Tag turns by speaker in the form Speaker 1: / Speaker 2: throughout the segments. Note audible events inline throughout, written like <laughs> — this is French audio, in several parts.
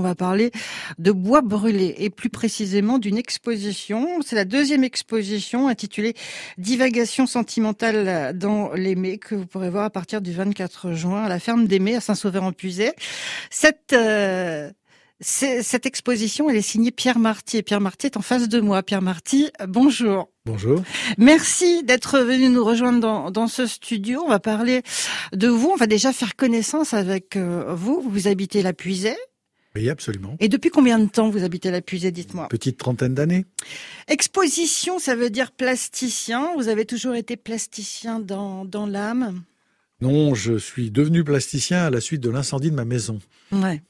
Speaker 1: puisqu'on va parler de bois brûlé et plus précisément d'une exposition. C'est la deuxième exposition intitulée Divagation sentimentale dans l'Aimé que vous pourrez voir à partir du 24 juin à la ferme d'Aimé à Saint-Sauveur-en-Puisay. Cette euh, cette exposition, elle est signée Pierre Marty. Et Pierre Marty est en face de moi. Pierre Marty, bonjour.
Speaker 2: Bonjour.
Speaker 1: Merci d'être venu nous rejoindre dans, dans, ce studio. On va parler de vous. On va déjà faire connaissance avec euh, vous. Vous habitez la Puisée.
Speaker 2: Oui, absolument.
Speaker 1: Et depuis combien de temps vous habitez la Puisée, dites-moi?
Speaker 2: Petite trentaine d'années.
Speaker 1: Exposition, ça veut dire plasticien. Vous avez toujours été plasticien dans, dans l'âme?
Speaker 2: Non, je suis devenu plasticien à la suite de l'incendie de ma maison.
Speaker 1: Ouais.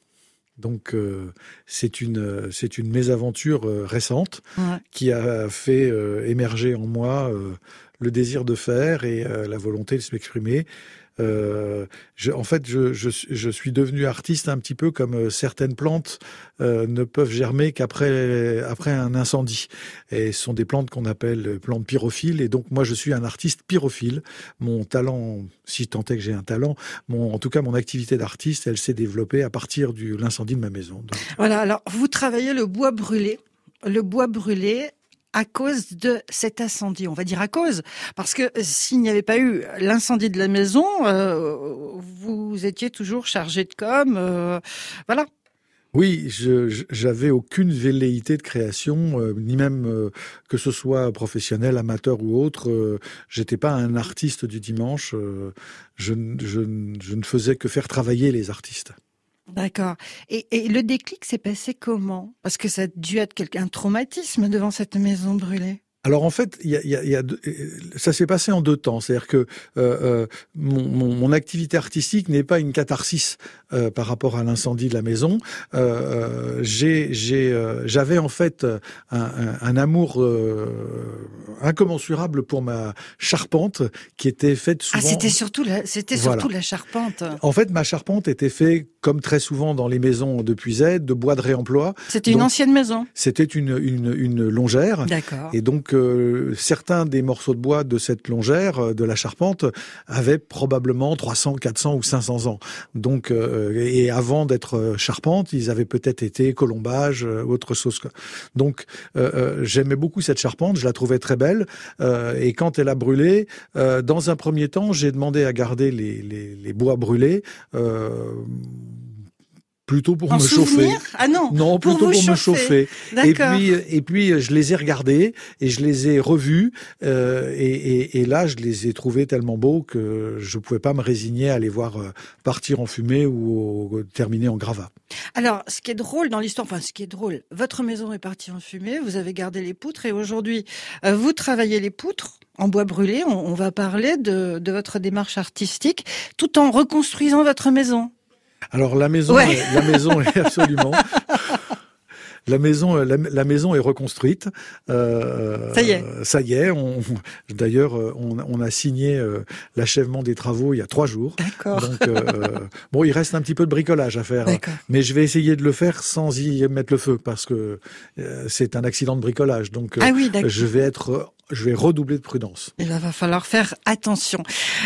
Speaker 2: Donc euh, c'est une c'est une mésaventure euh, récente qui a fait euh, émerger en moi le désir de faire et la volonté de s'exprimer. Euh, en fait, je, suis devenu artiste un petit peu comme euh, certaines plantes euh, ne peuvent germer qu'après après un incendie. Et ce sont des plantes qu'on appelle plantes pyrophiles. Et donc moi, je suis un artiste pyrophile. Mon talent, si tant est que j'ai un talent, mon, en tout cas mon activité d'artiste, elle s'est développée à partir de l'incendie de ma maison.
Speaker 1: Voilà. Alors vous travaillez le bois brûlé. Le bois brûlé, à cause de cet incendie. On va dire à cause, parce que s'il n'y avait pas eu l'incendie de la maison, euh, vous étiez toujours chargé de com. Euh, voilà.
Speaker 2: Oui, j'avais aucune velléité de création, euh, ni même que ce soit professionnel, amateur ou autre. J'étais pas un artiste du dimanche. je ne faisais que faire travailler les artistes.
Speaker 1: D'accord. Et, et, le déclic s'est passé comment? Parce que ça a dû être un traumatisme devant cette maison brûlée.
Speaker 2: Alors en fait, il y a, y a, y a ça s'est passé en deux temps. C'est-à-dire que euh, euh mon, mon, mon, activité artistique n'est pas une catharsis euh, par rapport à l'incendie de la maison. Euh, euh j'avais en fait un, un, un amour incommensurable pour ma charpente qui était faite ah,
Speaker 1: souvent. Ah, c'était surtout la, c'était surtout la charpente.
Speaker 2: En fait, ma charpente était faite comme très souvent dans les maisons de Puisette, de bois de réemploi.
Speaker 1: C'était une ancienne maison.
Speaker 2: C'était une, une, une longère.
Speaker 1: D'accord.
Speaker 2: Et donc certains des morceaux de bois de cette longère, euh, de la charpente, avaient probablement 300, 400 ou 500 ans. Donc, euh, et avant d'être euh, charpente, ils avaient peut-être été colombage, autre chose. Donc, j'aimais beaucoup cette charpente, je la trouvais très belle. et quand elle a brûlé, dans un premier temps, j'ai demandé à garder les, les, les bois brûlés plutôt pour me chauffer.
Speaker 1: Ah non,
Speaker 2: non plutôt pour, me chauffer. Et puis et puis je les ai regardés et je les ai revus euh, et, et, et, là je les ai trouvés tellement beaux que je pouvais pas me résigner à les voir euh, partir en fumée ou, terminer en gravat.
Speaker 1: Alors ce qui est drôle dans l'histoire, enfin ce qui est drôle, votre maison est partie en fumée, vous avez gardé les poutres et aujourd'hui euh, vous travaillez les poutres en bois brûlé. On, on va parler de, de votre démarche artistique tout en reconstruisant votre maison.
Speaker 2: Alors la maison, la maison est <laughs> absolument. La maison, la, maison est reconstruite.
Speaker 1: Euh, ça y est.
Speaker 2: Ça y est. On, d'ailleurs, on, on, a signé euh, l'achèvement des travaux il y a trois jours.
Speaker 1: D'accord.
Speaker 2: Donc, euh, bon, il reste un petit peu de bricolage à faire, mais je vais essayer de le faire sans y mettre le feu parce que euh, c'est un accident de bricolage. Donc,
Speaker 1: ah oui,
Speaker 2: je vais être je vais redoubler de prudence.
Speaker 1: Il va falloir faire attention.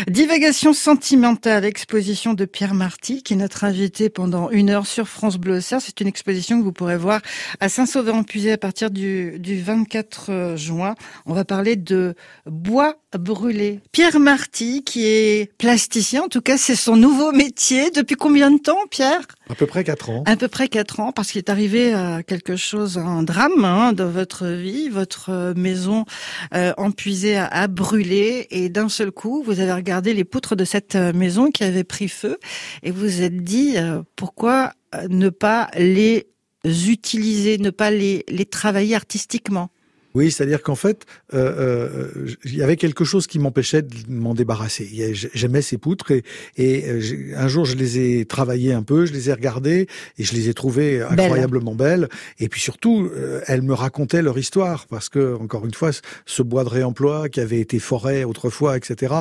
Speaker 1: Divagation sentimentale, exposition de Pierre Marty, qui est notre invité pendant une heure sur France Bleu C'est une exposition que vous pourrez voir à Saint-Sauveur-en-Puisé à partir du, du 24 juin. On va parler de bois brûlé. Pierre Marty, qui est plasticien, en tout cas c'est son nouveau métier. Depuis combien de temps, Pierre?
Speaker 2: À peu près quatre ans.
Speaker 1: À peu près quatre ans, parce qu'il est arrivé à quelque chose, un drame hein, dans votre vie. Votre maison euh, empuisée a, brûlé et d'un seul coup, vous avez regardé les poutres de cette euh, maison qui avait pris feu et vous vous êtes dit euh, pourquoi euh, ne pas les utiliser, ne pas les, les travailler artistiquement?
Speaker 2: Oui, c'est-à-dire qu'en fait, euh, euh, il y avait quelque chose qui m'empêchait de m'en débarrasser. J'aimais ces poutres et, et, euh, un jour je les ai travaillées un peu, je les ai regardées et je les ai trouvées incroyablement belles. Et puis surtout, euh, elles me racontaient leur histoire parce que encore une fois, ce bois de réemploi qui avait été forêt autrefois, etc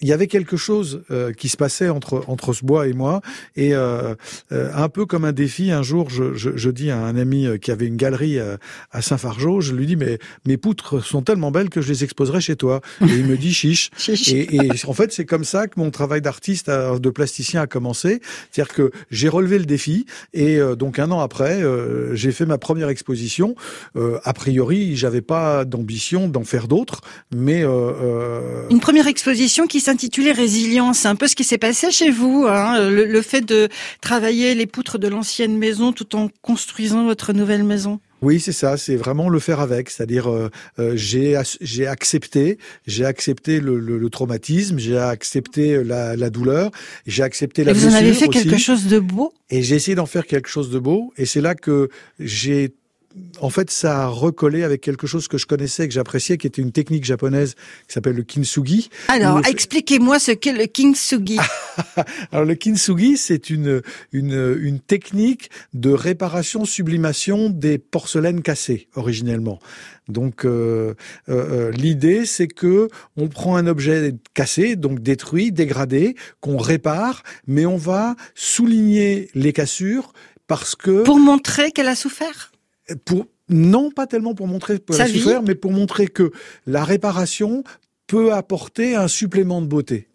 Speaker 2: il y avait quelque chose euh, qui se passait entre entre ce bois et moi. Et euh, euh, un peu comme un défi un jour je, je, je, dis à un ami qui avait une galerie à, à Saint-Fargeau je lui dis mais mes poutres sont tellement belles que je les exposerai chez toi. Et il me dit <laughs> chiche, Et, et, en fait c'est comme ça que mon travail d'artiste de plasticien a commencé. C'est-à-dire que j'ai relevé le défi et donc un an après j'ai fait ma première exposition. A priori j'avais pas d'ambition d'en faire d'autres mais
Speaker 1: une première exposition qui s'intitulait Résilience. C'est un peu ce qui s'est passé chez vous, hein, le, fait de travailler les poutres de l'ancienne maison tout en construisant votre nouvelle maison?
Speaker 2: Oui, c'est ça. C'est vraiment le faire avec. C'est-à-dire, euh, euh, j'ai j'ai accepté, j'ai accepté le, le, traumatisme, j'ai accepté la, la douleur, j'ai accepté la. Et
Speaker 1: vous en avez fait quelque chose de beau?
Speaker 2: Et j'ai essayé d'en faire quelque chose de beau. Et c'est là que j'ai en fait, ça a recollé avec quelque chose que je connaissais, que j'appréciais, qui était une technique japonaise qui s'appelle le kintsugi.
Speaker 1: Alors, expliquez-moi ce qu'est le kintsugi. <laughs>
Speaker 2: Alors, le kintsugi, c'est une, une, une technique de réparation, sublimation des porcelaines cassées, originellement. Donc euh, euh, euh, l'idée c'est que on prend un objet cassé, donc détruit, dégradé, qu'on répare, mais on va souligner les cassures parce que
Speaker 1: pour montrer qu'elle a souffert?
Speaker 2: Pour non pas tellement pour montrer pour la souffrir, mais pour montrer que la réparation peut apporter un supplément de beauté.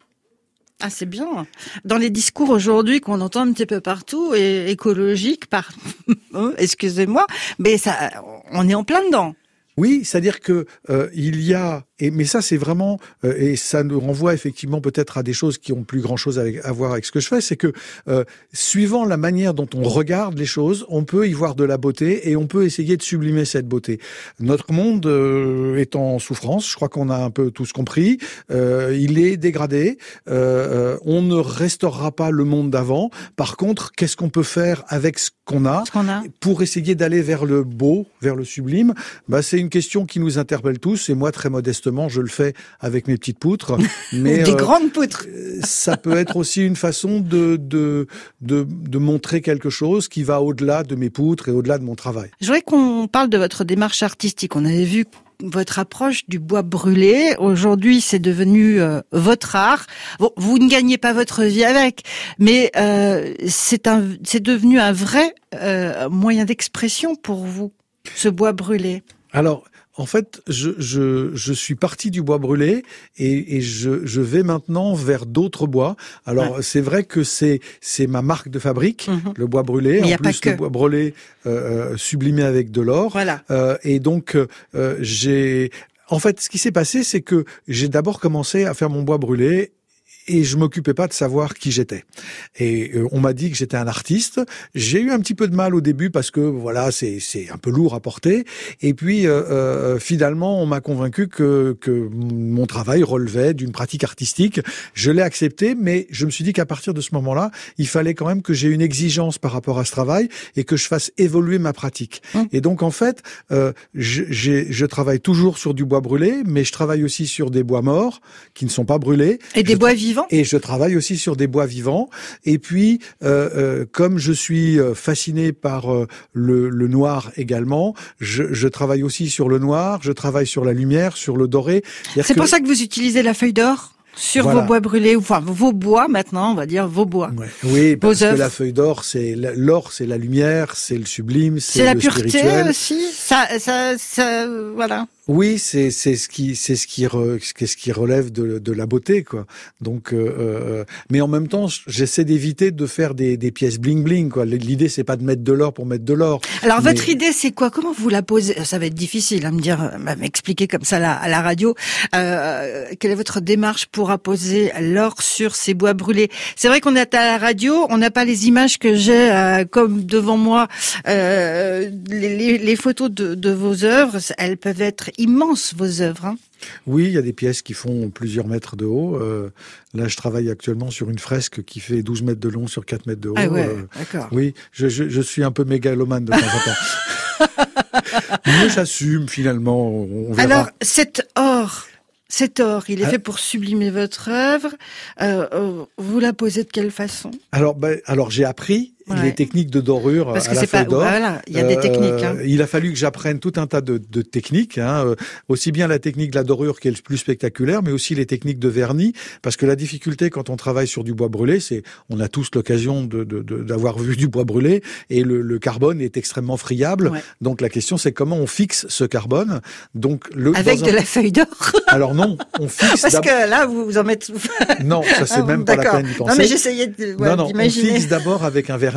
Speaker 1: Ah, c'est bien. Dans les discours aujourd'hui qu'on entend un petit peu partout, et écologiques, par, <laughs> excusez-moi, mais ça, on est en plein dedans.
Speaker 2: Oui, c'est-à-dire que euh, il y a et, mais ça, c'est vraiment, euh, et ça nous renvoie effectivement peut-être à des choses qui ont plus grand-chose à voir avec ce que je fais, c'est que euh, suivant la manière dont on regarde les choses, on peut y voir de la beauté et on peut essayer de sublimer cette beauté. Notre monde euh, est en souffrance, je crois qu'on a un peu tous compris. il est dégradé. on ne restaurera pas le monde d'avant. Par contre, qu'est-ce qu'on peut faire avec ce qu'on a,
Speaker 1: a,
Speaker 2: pour essayer d'aller vers le beau, vers le sublime? Bah, C'est une question qui nous interpelle tous et moi très modestement je le fais avec mes petites poutres. <laughs>
Speaker 1: Mais des euh, grandes poutres.
Speaker 2: Euh, ça peut être aussi une façon de, de, de, de montrer quelque chose qui va au-delà de mes poutres et au-delà de mon travail.
Speaker 1: Je voudrais qu'on parle de votre démarche artistique. On avait vu votre approche du bois brûlé. Aujourd'hui, c'est devenu euh, votre art. Bon, vous ne gagnez pas votre vie avec, mais euh, c'est un, c'est devenu un vrai euh, moyen d'expression pour vous, ce bois brûlé.
Speaker 2: Alors, en fait, je, je, je, suis parti du bois brûlé et, et je, je, vais maintenant vers d'autres bois. Alors, c'est vrai que c'est c'est ma marque de fabrique, mhm. le bois brûlé.
Speaker 1: en
Speaker 2: plus, le bois brûlé euh, euh, sublimé avec de l'or.
Speaker 1: Voilà.
Speaker 2: Euh, et donc, euh, j'ai en fait, ce qui s'est passé, c'est que j'ai d'abord commencé à faire mon bois brûlé et je m'occupais pas de savoir qui j'étais. Et euh, on m'a dit que j'étais un artiste. J'ai eu un petit peu de mal au début parce que voilà, c'est c'est un peu lourd à porter. Et puis euh, euh finalement, on m'a convaincu que que mon travail relevait d'une pratique artistique. Je l'ai accepté, mais je me suis dit qu'à partir de ce moment-là, il fallait quand même que j'ai une exigence par rapport à ce travail et que je fasse évoluer ma pratique. Hum. Et donc en fait, euh, je, je travaille toujours sur du bois brûlé, mais je travaille aussi sur des bois morts qui ne sont pas brûlés.
Speaker 1: Et des bois vivants
Speaker 2: et je travaille aussi sur des bois vivants. Et puis, euh, euh, comme je suis euh, fasciné par le, le, noir également, je, je, travaille aussi sur le noir, je travaille sur la lumière, sur le doré.
Speaker 1: C'est pour ça que vous utilisez la feuille d'or sur vos bois brûlés, enfin vos bois maintenant, on va dire vos bois.
Speaker 2: Oui, parce que la feuille d'or, c'est l'or, c'est la lumière, c'est le sublime, c'est
Speaker 1: la pureté aussi. Ça, ça, ça, voilà.
Speaker 2: Oui, c'est c'est ce qui c'est ce qui ce qui relève de, de la beauté quoi. Donc, euh, euh, mais en même temps, j'essaie d'éviter de faire des, des pièces bling bling quoi. L'idée c'est pas de mettre de l'or pour mettre de l'or.
Speaker 1: Alors votre idée c'est quoi? Comment vous la posez? Ça va être difficile à me dire, à m'expliquer comme ça à la radio. Euh, quelle est votre démarche pour apposer l'or sur ces bois brûlés? C'est vrai qu'on est à la radio, on n'a pas les images que j'ai euh, comme devant moi. Euh, les, les, photos de, de vos œuvres, elles peuvent être immenses vos œuvres. Hein.
Speaker 2: oui, il y a des pièces qui font plusieurs mètres de haut. Euh, là, je travaille actuellement sur une fresque qui fait 12 mètres de long sur 4 mètres de haut.
Speaker 1: Ah ouais, euh, d'accord.
Speaker 2: Oui, je, je, je, suis un peu mégalomane de temps en temps. <laughs> Mais j'assume finalement. On verra.
Speaker 1: Alors, cet or, cet or, il est ah. fait pour sublimer votre œuvre. Euh, vous la posez de quelle façon?
Speaker 2: Alors, ben, alors j'ai appris les techniques de dorure
Speaker 1: Parce
Speaker 2: à la feuille d'or.
Speaker 1: Voilà, il y a des techniques. Hein.
Speaker 2: Il a fallu que j'apprenne tout un tas de, de techniques, hein, aussi bien la technique de la dorure qui est le plus spectaculaire, mais aussi les techniques de vernis, parce que la difficulté quand on travaille sur du bois brûlé, c'est on a tous l'occasion de, d'avoir vu du bois brûlé et le, le carbone est extrêmement friable. Donc la question c'est comment on fixe ce carbone? Donc
Speaker 1: le avec de la feuille d'or. <laughs>
Speaker 2: Alors non, on fixe.
Speaker 1: parce que là vous vous en mettez.
Speaker 2: non, ça c'est ah, même pas la peine d'y penser.
Speaker 1: Non mais j'essayais de.
Speaker 2: non non, on fixe d'abord avec un vernis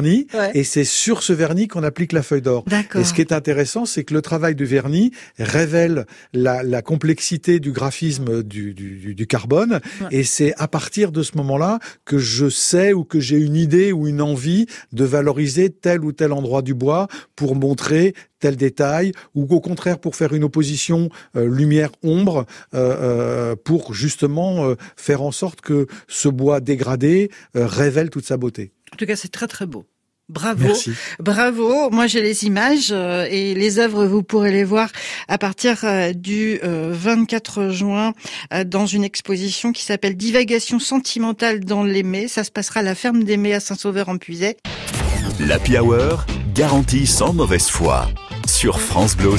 Speaker 2: et c'est sur ce vernis qu'on applique la feuille d'or. Et ce qui est intéressant, c'est que le travail du vernis révèle la, la complexité du graphisme du, du, du carbone et c'est à partir de ce moment-là que je sais ou que j'ai une idée ou une envie de valoriser tel ou tel endroit du bois pour montrer tel détail, ou au contraire pour faire une opposition euh, lumière-ombre, euh, euh, pour justement faire en sorte que ce bois dégradé révèle toute sa beauté.
Speaker 1: En tout cas, c'est très très beau. Bravo, bravo. Moi, j'ai les images et les œuvres, vous pourrez les voir à partir du 24 juin dans une exposition qui s'appelle Divagation sentimentale dans l'Aimé. Ça se passera à la ferme d'Aimé à Saint-Sauveur-en-Puisaye.
Speaker 3: L'Happy Hour, garantie sans mauvaise foi sur France Bleu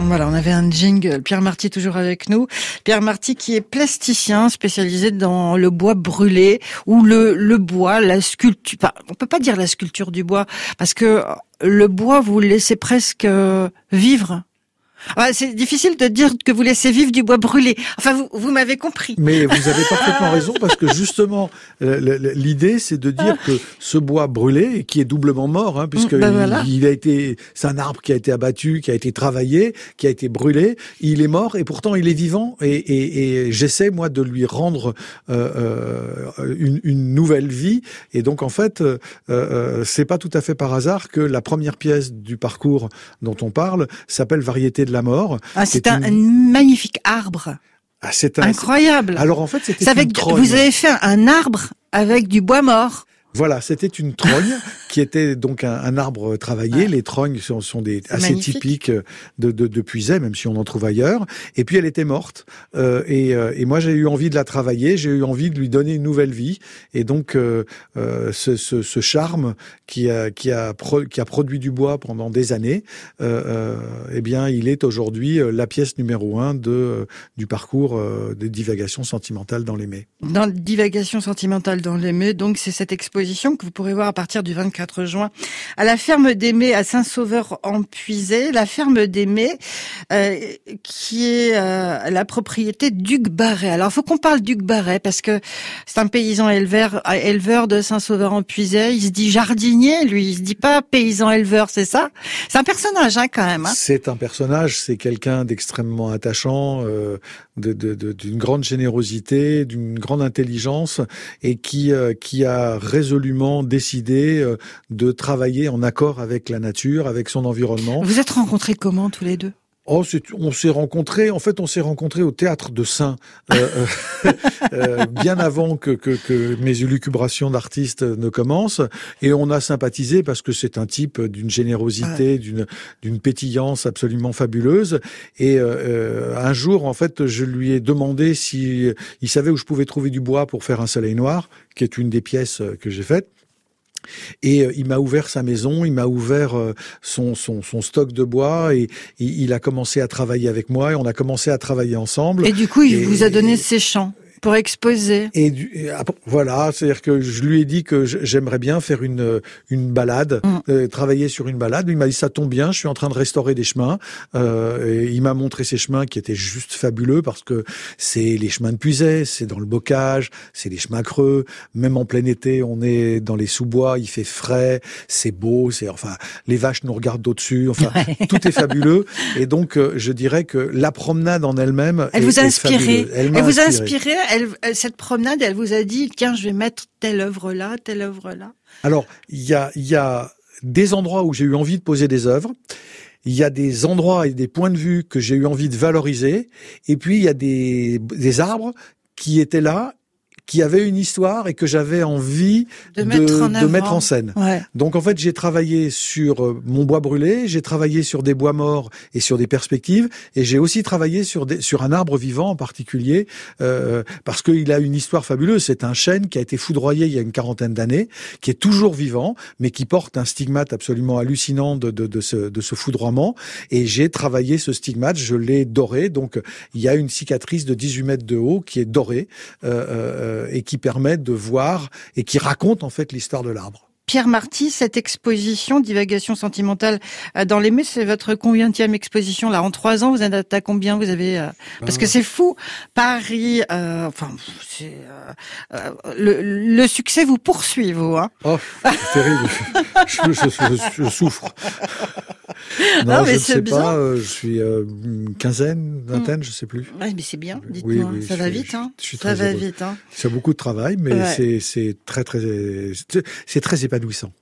Speaker 1: Voilà, on avait un jingle. Pierre Marty toujours avec nous. Pierre Marty qui est plasticien spécialisé dans le bois brûlé ou le, le bois, la sculpture. Enfin, on peut pas dire la sculpture du bois parce que le bois, vous laissez presque euh, vivre. Ah, c'est difficile de dire que vous laissez vivre du bois brûlé. Enfin, vous, vous m'avez compris.
Speaker 2: Mais vous avez parfaitement raison parce que justement, l'idée, c'est de dire que ce bois brûlé, qui est doublement mort, hein, puisque ben il, a été, c'est un arbre qui a été abattu, qui a été travaillé, qui a été brûlé, il est mort et pourtant il est vivant et, et, et j'essaie moi de lui rendre euh, euh une, une, nouvelle vie. Et donc en fait, euh, euh, c'est pas tout à fait par hasard que la première pièce du parcours dont on parle s'appelle Variété de la mort.
Speaker 1: Ah, c'est un, magnifique arbre.
Speaker 2: Ah, c'est
Speaker 1: incroyable.
Speaker 2: Alors en fait, c'était avec
Speaker 1: vous avez fait un arbre avec du bois mort.
Speaker 2: Voilà, c'était une trogne <laughs> qui était donc un, arbre travaillé. Les trognes sont, sont des assez typiques de, de, de Puiset, même si on en trouve ailleurs. Et puis elle était morte. Euh, et, euh, et, moi, j'ai eu envie de la travailler. J'ai eu envie de lui donner une nouvelle vie. Et donc, euh, euh ce, ce, ce, charme qui a, qui, a qui a produit du bois pendant des années, eh bien, il est aujourd'hui la pièce numéro un de, du parcours des divagations sentimentales dans les mets.
Speaker 1: Dans divagations sentimentales dans les mets, donc c'est cette exposition que vous pourrez voir à partir du 24 juin à la ferme d'Aimé à Saint-Sauveur-en-Puisé. La ferme d'Aimé euh, qui est euh, la propriété d'Hugues Barret. Alors, il faut qu'on parle d'Hugues Barret parce que c'est un paysan éleveur, éleveur de Saint-Sauveur-en-Puisé. Il se dit jardinier, lui. Il se dit pas paysan éleveur, c'est ça? C'est un personnage, hein, quand même. Hein.
Speaker 2: c'est un personnage. C'est quelqu'un d'extrêmement attachant, euh, d'une de, de, grande générosité, d'une grande intelligence et qui qui a résolument décidé de travailler en accord avec la nature, avec son environnement.
Speaker 1: Vous êtes rencontrés comment tous les deux?
Speaker 2: Oh, on s'est rencontrés. En fait, on s'est rencontrés au théâtre de Saint, euh, euh, <laughs> euh, bien avant que, que, que mes élucubrations d'artiste ne commencent, et on a sympathisé parce que c'est un type d'une générosité, d'une d'une pétillance absolument fabuleuse. Et un jour, en fait, je lui ai demandé si il savait où je pouvais trouver du bois pour faire un soleil noir, qui est une des pièces que j'ai faites. Et euh, il m'a ouvert sa maison, il m'a ouvert euh, son, son, son, stock de bois et, il a commencé à travailler avec moi et on a commencé à travailler ensemble.
Speaker 1: Et du coup, il vous a donné ses champs pour exposer.
Speaker 2: Et, voilà, c'est-à-dire que je lui ai dit que j'aimerais bien faire une une balade, mm. euh, travailler sur une balade. Il m'a dit ça tombe bien, je suis en train de restaurer des chemins. Euh, et il m'a montré ces chemins qui étaient juste fabuleux parce que c'est les chemins de Puiset, c'est dans le bocage, c'est les chemins creux. Même en plein été, on est dans les sous-bois, il fait frais, c'est beau, c'est enfin les vaches nous regardent d'au-dessus. Enfin, <laughs> tout est fabuleux. Et donc, euh, je dirais que la promenade en elle-même,
Speaker 1: elle vous a inspiré. Elle, vous a inspiré cette promenade, elle vous a dit, tiens, je vais mettre telle œuvre là, telle œuvre là
Speaker 2: Alors, il y a, des endroits où j'ai eu envie de poser des œuvres. Il y a des endroits et des points de vue que j'ai eu envie de valoriser. Et puis, il y a des arbres qui étaient là qui avait une histoire et que j'avais envie de, mettre, en de mettre, en scène. Donc en fait, j'ai travaillé sur euh, mon bois brûlé, j'ai travaillé sur des bois morts et sur des perspectives, et j'ai aussi travaillé sur, des, sur un arbre vivant en particulier, euh, parce qu'il a une histoire fabuleuse. C'est un chêne qui a été foudroyé il y a une quarantaine d'années, qui est toujours vivant, mais qui porte un stigmate absolument hallucinant de, de, de, ce, de ce foudroiement. Et j'ai travaillé ce stigmate, je l'ai doré, donc il y a une cicatrice de 18 mètres de haut qui est dorée. Euh, euh euh, et qui permet de voir et qui raconte en fait l'histoire de l'arbre.
Speaker 1: Pierre Marty, cette exposition divagation sentimentale euh, dans les c'est votre combienième exposition là en trois ans Vous êtes à combien? Vous avez euh, parce que ah. c'est fou. Paris, euh, enfin, le, succès vous poursuit, vous. Hein
Speaker 2: oh, c'est terrible. <laughs> je, souffre. Non, mais je ne sais pas. je suis une quinzaine, vingtaine, je sais plus.
Speaker 1: mais c'est bien. Dites-moi, ça va vite. Hein ça va vite. Hein
Speaker 2: c'est beaucoup de travail, mais c'est très très c'est très épanouissant.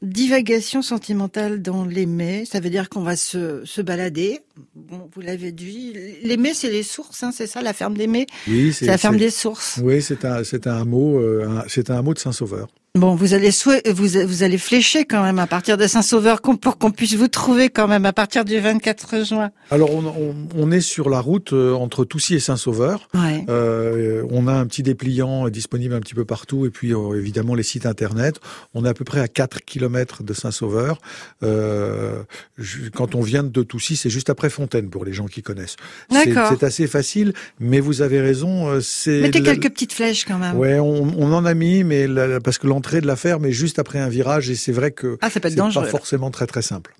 Speaker 1: Divagation sentimentale dans l'aimer, ça veut dire qu'on va se, se balader. Bon, vous l'avez dit, l'aimer, c'est les sources, hein, c'est ça, la ferme d'aimer. Oui, c'est la ferme des sources.
Speaker 2: Oui, c'est un, c'est un mot, euh, c'est un mot de Saint Sauveur.
Speaker 1: Bon, vous allez vous, vous allez flécher quand même à partir de Saint-Sauveur pour qu'on puisse vous trouver quand même à partir du 24 juin.
Speaker 2: Alors on, on, on est sur la route euh, entre Toussy et Saint-Sauveur. Ouais. Euh, on a un petit dépliant disponible un petit peu partout et puis euh, évidemment les sites internet. On est à peu près à 4 km de Saint-Sauveur. Euh, quand on vient de Toussy, c'est juste après Fontaine pour les gens qui connaissent. C'est assez facile, mais vous avez raison. Euh,
Speaker 1: mettez quelques petites flèches quand même.
Speaker 2: Ouais, on, on en a mis, mais parce que l'entrée de la ferme est juste après un virage et c'est vrai que ah, c'est pas forcément très très simple.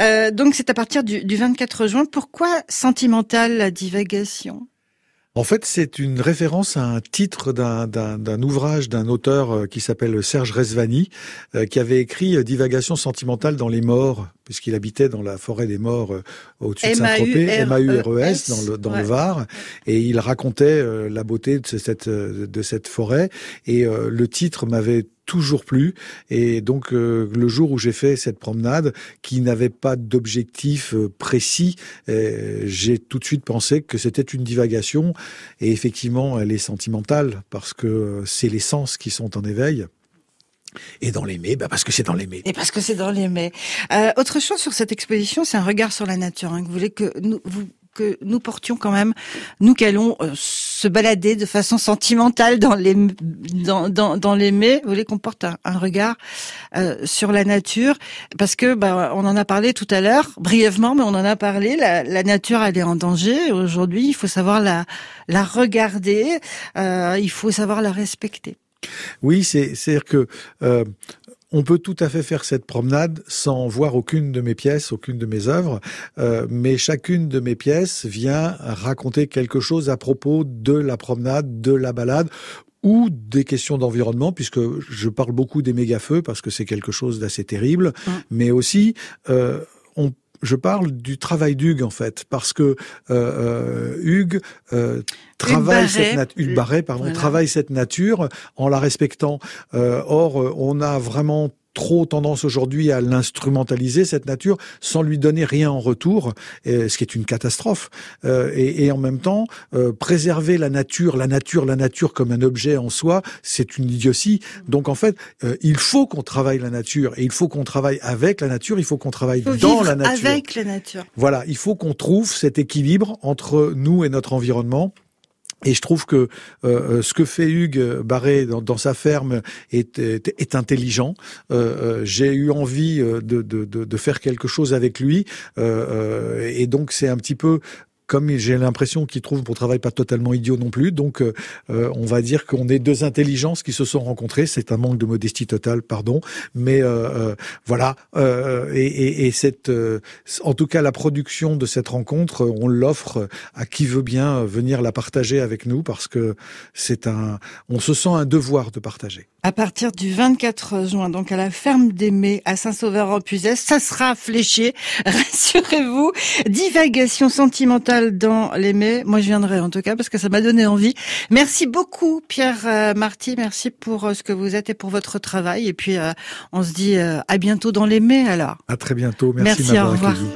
Speaker 1: Euh, donc c'est à partir du, du 24 juin. Pourquoi sentimental la divagation?
Speaker 2: En fait, c'est une référence à un titre d'un ouvrage d'un auteur euh, qui s'appelle Serge Resvani, euh, qui avait écrit Divagation sentimentale dans les morts, puisqu'il habitait dans la forêt des morts au-dessus de Saint-Tropez, M-A-U-R-E-S, dans le, dans le Var, et il racontait la beauté de cette, de cette forêt, et le titre m'avait toujours plus. Et donc euh, le jour où j'ai fait cette promenade, qui n'avait pas d'objectif euh, précis, euh, j'ai tout de suite pensé que c'était une divagation. Et effectivement, elle est sentimentale parce que c'est les sens qui sont en éveil. Et dans l'aimer, bah parce que c'est dans l'aimer.
Speaker 1: Et parce que c'est dans l'aimer. Euh, autre chose sur cette exposition, c'est un regard sur la nature. Hein, vous voulez que nous, vous que nous portions quand même, nous qui allons euh, se balader de façon sentimentale dans les dans dans, dans les mets, vous voulez qu'on porte un, regard euh, sur la nature? Parce que bah, on en a parlé tout à l'heure brièvement, mais on en a parlé. La, la nature elle est en danger aujourd'hui. Il faut savoir la la regarder. Euh, il faut savoir la respecter.
Speaker 2: Oui, c'est c'est que euh, on peut tout à fait faire cette promenade sans voir aucune de mes pièces, aucune de mes œuvres, euh, mais chacune de mes pièces vient raconter quelque chose à propos de la promenade, de la balade ou des questions d'environnement, puisque je parle beaucoup des méga-feux parce que c'est quelque chose d'assez terrible, mais aussi euh, on je parle du travail d'Hugues en fait, parce que euh, euh Hugues euh, travaille cette nature, pardon, travaille cette nature en la respectant. Euh, or, on a vraiment trop tendance aujourd'hui à l'instrumentaliser, cette nature, sans lui donner rien en retour, ce qui est une catastrophe. Euh, et, et, en même temps, euh, préserver la nature, la nature, la nature comme un objet en soi, c'est une idiotie. Donc en fait, euh, il faut qu'on travaille la nature, et il faut qu'on travaille avec la nature, il faut qu'on travaille dans la nature.
Speaker 1: Avec la nature.
Speaker 2: Voilà, il faut qu'on trouve cet équilibre entre nous et notre environnement. Et je trouve que euh, euh, ce que fait Hugues Barré dans, sa ferme est, intelligent. Euh, J'ai eu envie de, faire quelque chose avec lui, euh, et donc c'est un petit peu comme j'ai l'impression qu'il trouve mon travail pas totalement idiot non plus, donc euh, euh, on va dire qu'on est deux intelligences qui se sont rencontrées. C'est un manque de modestie totale, pardon, mais euh, voilà. et, et, et cette, en tout cas, la production de cette rencontre, on l'offre à qui veut bien venir la partager avec nous parce que c'est un, on se sent un devoir de partager.
Speaker 1: À partir du 24 juin, donc à la ferme des Mets à Saint-Sauveur-en-Puisaye, ça sera fléché. <laughs> Rassurez-vous, divagation sentimentale dans les mets. Moi, je viendrai en tout cas parce que ça m'a donné envie. Merci beaucoup, Pierre euh, Marty. Merci pour euh, ce que vous êtes et pour votre travail. Et puis, euh, on se dit à bientôt dans les mets alors.
Speaker 2: À très bientôt. Merci, Merci au revoir.